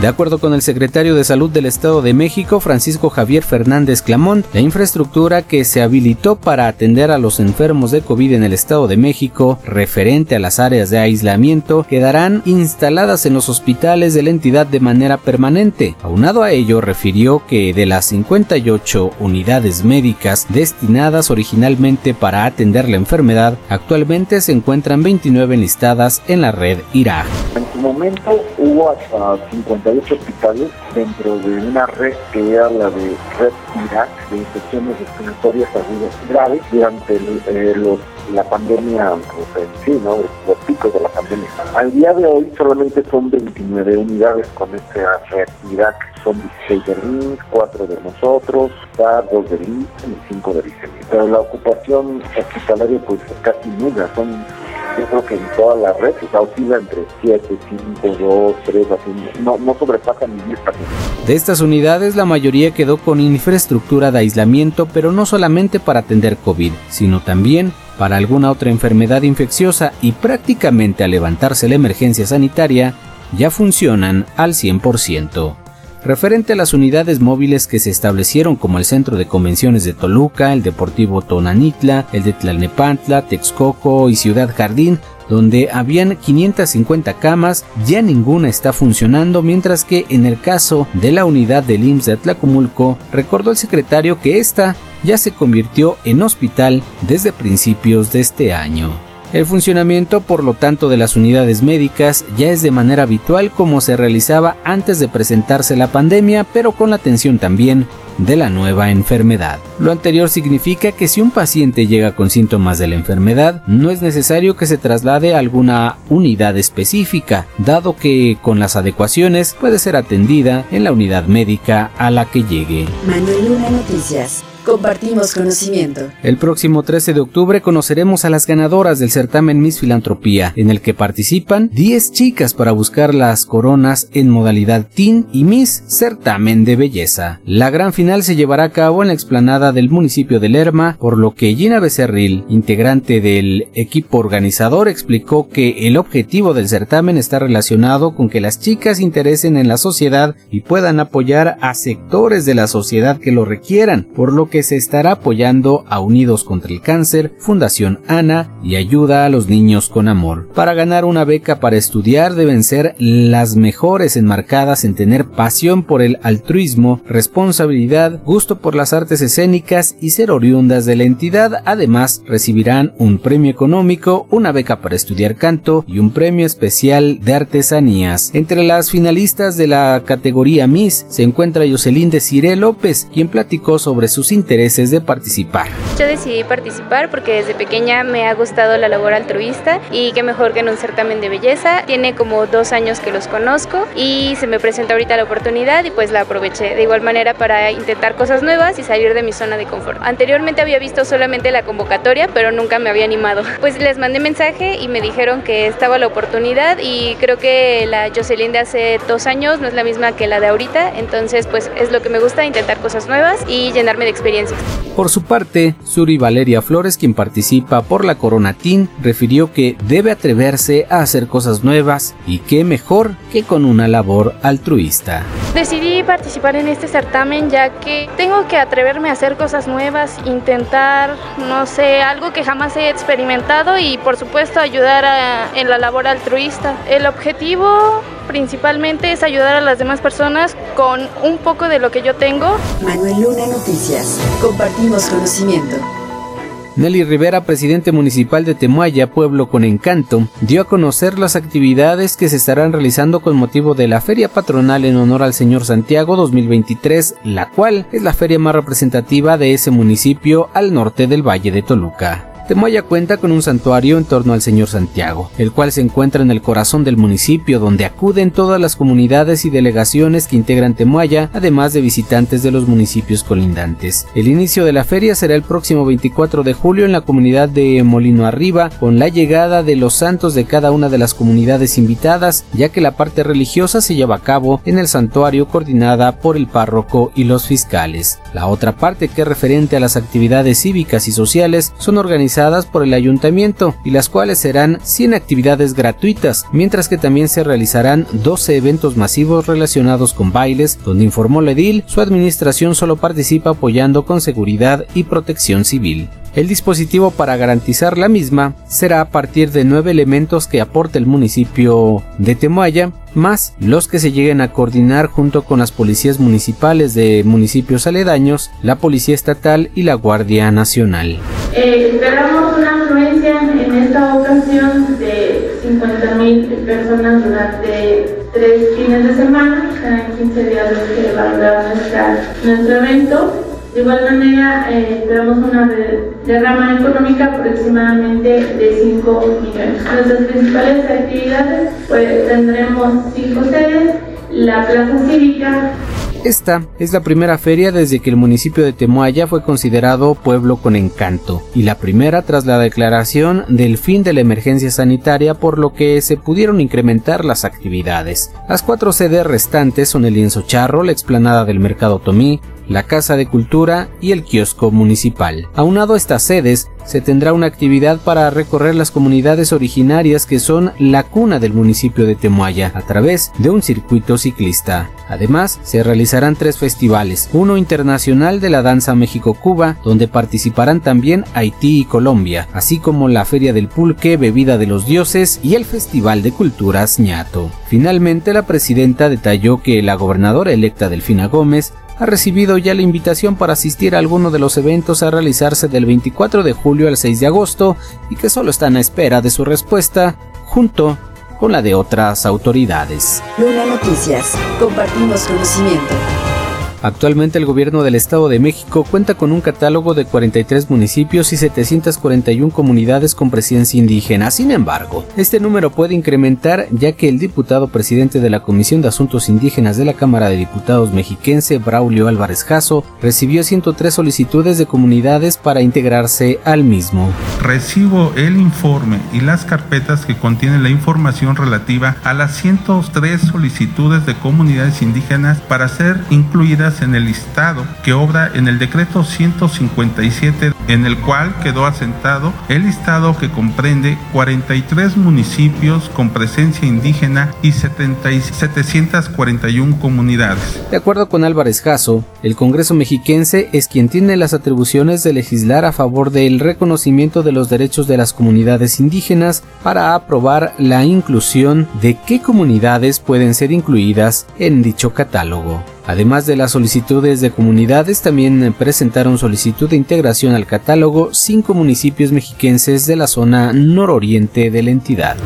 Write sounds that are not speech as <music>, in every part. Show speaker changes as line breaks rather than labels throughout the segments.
De acuerdo con el secretario de Salud del Estado de México, Francisco Javier Fernández Clamón, la infraestructura que se habilitó para atender a los enfermos de COVID en el Estado de México, referente a las áreas de aislamiento, quedarán instaladas en los hospitales de la entidad de manera permanente. Aunado a ello, refirió que de las 58 unidades médicas destinadas originalmente para atender la enfermedad, actualmente se encuentran 29 enlistadas en la red IRA.
Hubo hasta 58 hospitales dentro de una red que era la de Red Irak de infecciones respiratorias agudas graves durante eh, la pandemia pues, en sí, ¿no? los picos de la pandemia. Al día de hoy solamente son 29 unidades con esta red Irak. Son 16 de RIMS, 4 de nosotros, 2 de RIMS y 5 de RICEMI. Pero la ocupación hospitalaria pues es casi nula, son yo creo que en toda la red se oscila entre 7, 5, 2, 3, así, no, no sobrepasa ni 10 pacientes.
De estas unidades, la mayoría quedó con infraestructura de aislamiento, pero no solamente para atender COVID, sino también para alguna otra enfermedad infecciosa y prácticamente al levantarse la emergencia sanitaria, ya funcionan al 100% referente a las unidades móviles que se establecieron como el Centro de Convenciones de Toluca, el Deportivo Tonanitla, el de Tlalnepantla, Texcoco y Ciudad Jardín, donde habían 550 camas, ya ninguna está funcionando, mientras que en el caso de la unidad del IMSS de Atlacomulco, recordó el secretario que esta ya se convirtió en hospital desde principios de este año. El funcionamiento, por lo tanto, de las unidades médicas ya es de manera habitual como se realizaba antes de presentarse la pandemia, pero con la atención también de la nueva enfermedad. Lo anterior significa que si un paciente llega con síntomas de la enfermedad, no es necesario que se traslade a alguna unidad específica, dado que con las adecuaciones puede ser atendida en la unidad médica a la que llegue.
Manuel Luna Noticias. Compartimos conocimiento.
El próximo 13 de octubre conoceremos a las ganadoras del certamen Miss Filantropía, en el que participan 10 chicas para buscar las coronas en modalidad Teen y Miss Certamen de Belleza. La gran final se llevará a cabo en la explanada del municipio de Lerma, por lo que Gina Becerril, integrante del equipo organizador, explicó que el objetivo del certamen está relacionado con que las chicas interesen en la sociedad y puedan apoyar a sectores de la sociedad que lo requieran, por lo que se estará apoyando a Unidos contra el Cáncer, Fundación ANA y Ayuda a los Niños con Amor. Para ganar una beca para estudiar deben ser las mejores enmarcadas en tener pasión por el altruismo, responsabilidad, gusto por las artes escénicas y ser oriundas de la entidad. Además, recibirán un premio económico, una beca para estudiar canto y un premio especial de artesanías. Entre las finalistas de la categoría Miss se encuentra Jocelyn Desiree López, quien platicó sobre sus intereses intereses de participar.
Yo decidí participar porque desde pequeña me ha gustado la labor altruista y qué mejor que en un certamen de belleza. Tiene como dos años que los conozco y se me presenta ahorita la oportunidad y pues la aproveché de igual manera para intentar cosas nuevas y salir de mi zona de confort. Anteriormente había visto solamente la convocatoria pero nunca me había animado. <laughs> Pues les mandé mensaje y me dijeron que estaba la oportunidad y creo que la Jocelyn de hace dos años no es la misma que la de ahorita, entonces pues es lo que me gusta, intentar cosas nuevas y llenarme de experiencia
por su parte, Suri Valeria Flores, quien participa por la Corona Team, refirió que debe atreverse a hacer cosas nuevas y qué mejor que con una labor altruista.
Decidí participar en este certamen ya que tengo que atreverme a hacer cosas nuevas, intentar, no sé, algo que jamás he experimentado y por supuesto ayudar en la labor altruista. El objetivo principalmente es ayudar a las demás personas con un poco de lo que yo tengo.
Manuel Luna Noticias. Compartimos conocimiento.
Nelly Rivera, presidente municipal de Temuaya, Pueblo con Encanto, dio a conocer las actividades que se estarán realizando con motivo de la Feria Patronal en honor al Señor Santiago 2023, la cual es la feria más representativa de ese municipio al norte del Valle de Toluca. Temoya cuenta con un santuario en torno al Señor Santiago, el cual se encuentra en el corazón del municipio donde acuden todas las comunidades y delegaciones que integran Temoya, además de visitantes de los municipios colindantes. El inicio de la feria será el próximo 24 de julio en la comunidad de Molino Arriba, con la llegada de los santos de cada una de las comunidades invitadas, ya que la parte religiosa se lleva a cabo en el santuario coordinada por el párroco y los fiscales. La otra parte que es referente a las actividades cívicas y sociales son organizadas por el ayuntamiento y las cuales serán 100 actividades gratuitas, mientras que también se realizarán 12 eventos masivos relacionados con bailes, donde informó la edil, su administración solo participa apoyando con seguridad y protección civil. El dispositivo para garantizar la misma será a partir de nueve elementos que aporte el municipio de Temuaya, más los que se lleguen a coordinar junto con las policías municipales de municipios aledaños, la Policía Estatal y la Guardia Nacional.
Eh, esperamos una afluencia en esta ocasión de 50.000 personas durante tres fines de semana, cada 15 días que va a durar nuestro evento. De igual manera, eh, esperamos una derrama económica aproximadamente de 5 millones. Nuestras principales actividades, pues tendremos cinco sedes, la plaza cívica,
esta es la primera feria desde que el municipio de Temuaya fue considerado pueblo con encanto, y la primera tras la declaración del fin de la emergencia sanitaria por lo que se pudieron incrementar las actividades. Las cuatro sedes restantes son el lienzo charro, la explanada del mercado Tomí, la Casa de Cultura y el kiosco municipal. Aunado a estas sedes, se tendrá una actividad para recorrer las comunidades originarias que son la cuna del municipio de Temuaya a través de un circuito ciclista. Además, se realizarán tres festivales, uno internacional de la danza México-Cuba, donde participarán también Haití y Colombia, así como la Feria del Pulque, Bebida de los Dioses y el Festival de Culturas Ñato. Finalmente, la presidenta detalló que la gobernadora electa Delfina Gómez ha recibido ya la invitación para asistir a alguno de los eventos a realizarse del 24 de julio al 6 de agosto y que solo están a espera de su respuesta junto con la de otras autoridades.
Luna Noticias, compartimos conocimiento.
Actualmente el gobierno del Estado de México cuenta con un catálogo de 43 municipios y 741 comunidades con presencia indígena. Sin embargo, este número puede incrementar ya que el diputado presidente de la Comisión de Asuntos Indígenas de la Cámara de Diputados mexiquense, Braulio Álvarez Jasso, recibió 103 solicitudes de comunidades para integrarse al mismo.
Recibo el informe y las carpetas que contienen la información relativa a las 103 solicitudes de comunidades indígenas para ser incluidas en el listado que obra en el decreto 157 en el cual quedó asentado el listado que comprende 43 municipios con presencia indígena y 741 comunidades.
De acuerdo con Álvarez Jasso, el Congreso mexiquense es quien tiene las atribuciones de legislar a favor del reconocimiento de los derechos de las comunidades indígenas para aprobar la inclusión de qué comunidades pueden ser incluidas en dicho catálogo. Además de las solicitudes de comunidades, también presentaron solicitud de integración al catálogo cinco municipios mexiquenses de la zona nororiente de la entidad.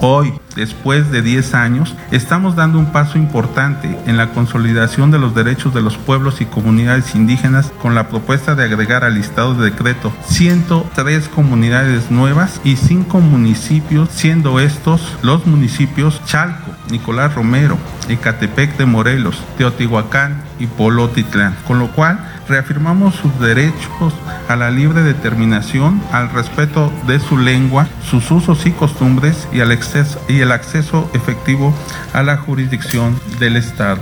Hoy, después de 10 años, estamos dando un paso importante en la consolidación de los derechos de los pueblos y comunidades indígenas con la propuesta de agregar al listado de decreto 103 comunidades nuevas y 5 municipios, siendo estos los municipios Chalco, Nicolás Romero, Ecatepec de Morelos, Teotihuacán y Polotitlán, con lo cual reafirmamos sus derechos a la libre determinación, al respeto de su lengua, sus usos y costumbres y, al exceso, y el acceso efectivo a la jurisdicción del Estado.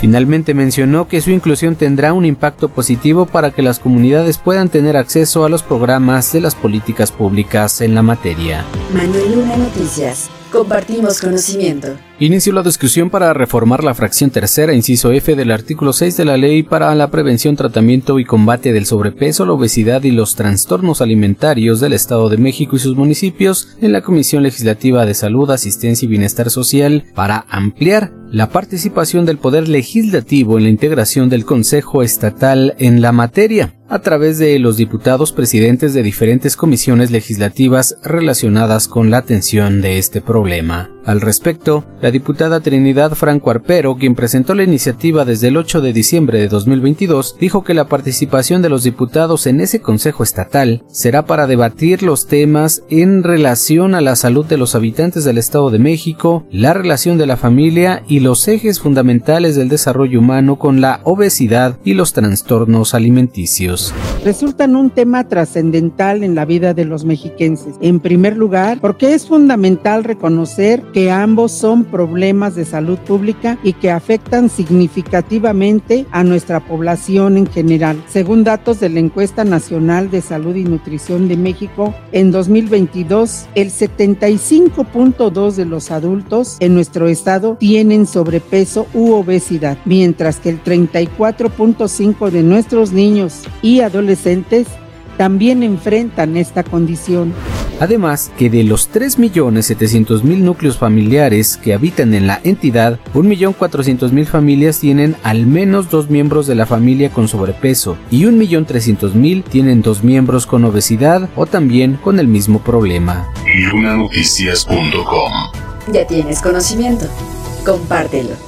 Finalmente mencionó que su inclusión tendrá un impacto positivo para que las comunidades puedan tener acceso a los programas de las políticas públicas en la materia.
Manuel Luna Noticias. Compartimos conocimiento.
Inició la discusión para reformar la fracción tercera, inciso F del artículo 6 de la Ley para la prevención, tratamiento y combate del sobrepeso, la obesidad y los trastornos alimentarios del Estado de México y sus municipios en la Comisión Legislativa de Salud, Asistencia y Bienestar Social para ampliar la participación del Poder Legislativo en la integración del Consejo Estatal en la materia a través de los diputados presidentes de diferentes comisiones legislativas relacionadas con la atención de este problema. Al respecto, la diputada Trinidad Franco Arpero, quien presentó la iniciativa desde el 8 de diciembre de 2022, dijo que la participación de los diputados en ese Consejo Estatal será para debatir los temas en relación a la salud de los habitantes del Estado de México, la relación de la familia y los ejes fundamentales del desarrollo humano con la obesidad y los trastornos alimenticios.
Resultan un tema trascendental en la vida de los mexiquenses. En primer lugar, porque es fundamental reconocer que ambos son problemas de salud pública y que afectan significativamente a nuestra población en general. Según datos de la encuesta nacional de salud y nutrición de México, en 2022 el 75.2 de los adultos en nuestro estado tienen sobrepeso u obesidad, mientras que el 34.5 de nuestros niños y adolescentes también enfrentan esta condición.
Además que de los 3.700.000 núcleos familiares que habitan en la entidad, 1.400.000 familias tienen al menos dos miembros de la familia con sobrepeso y 1.300.000 tienen dos miembros con obesidad o también con el mismo problema.
Lunanoticias.com Ya tienes conocimiento. Compártelo.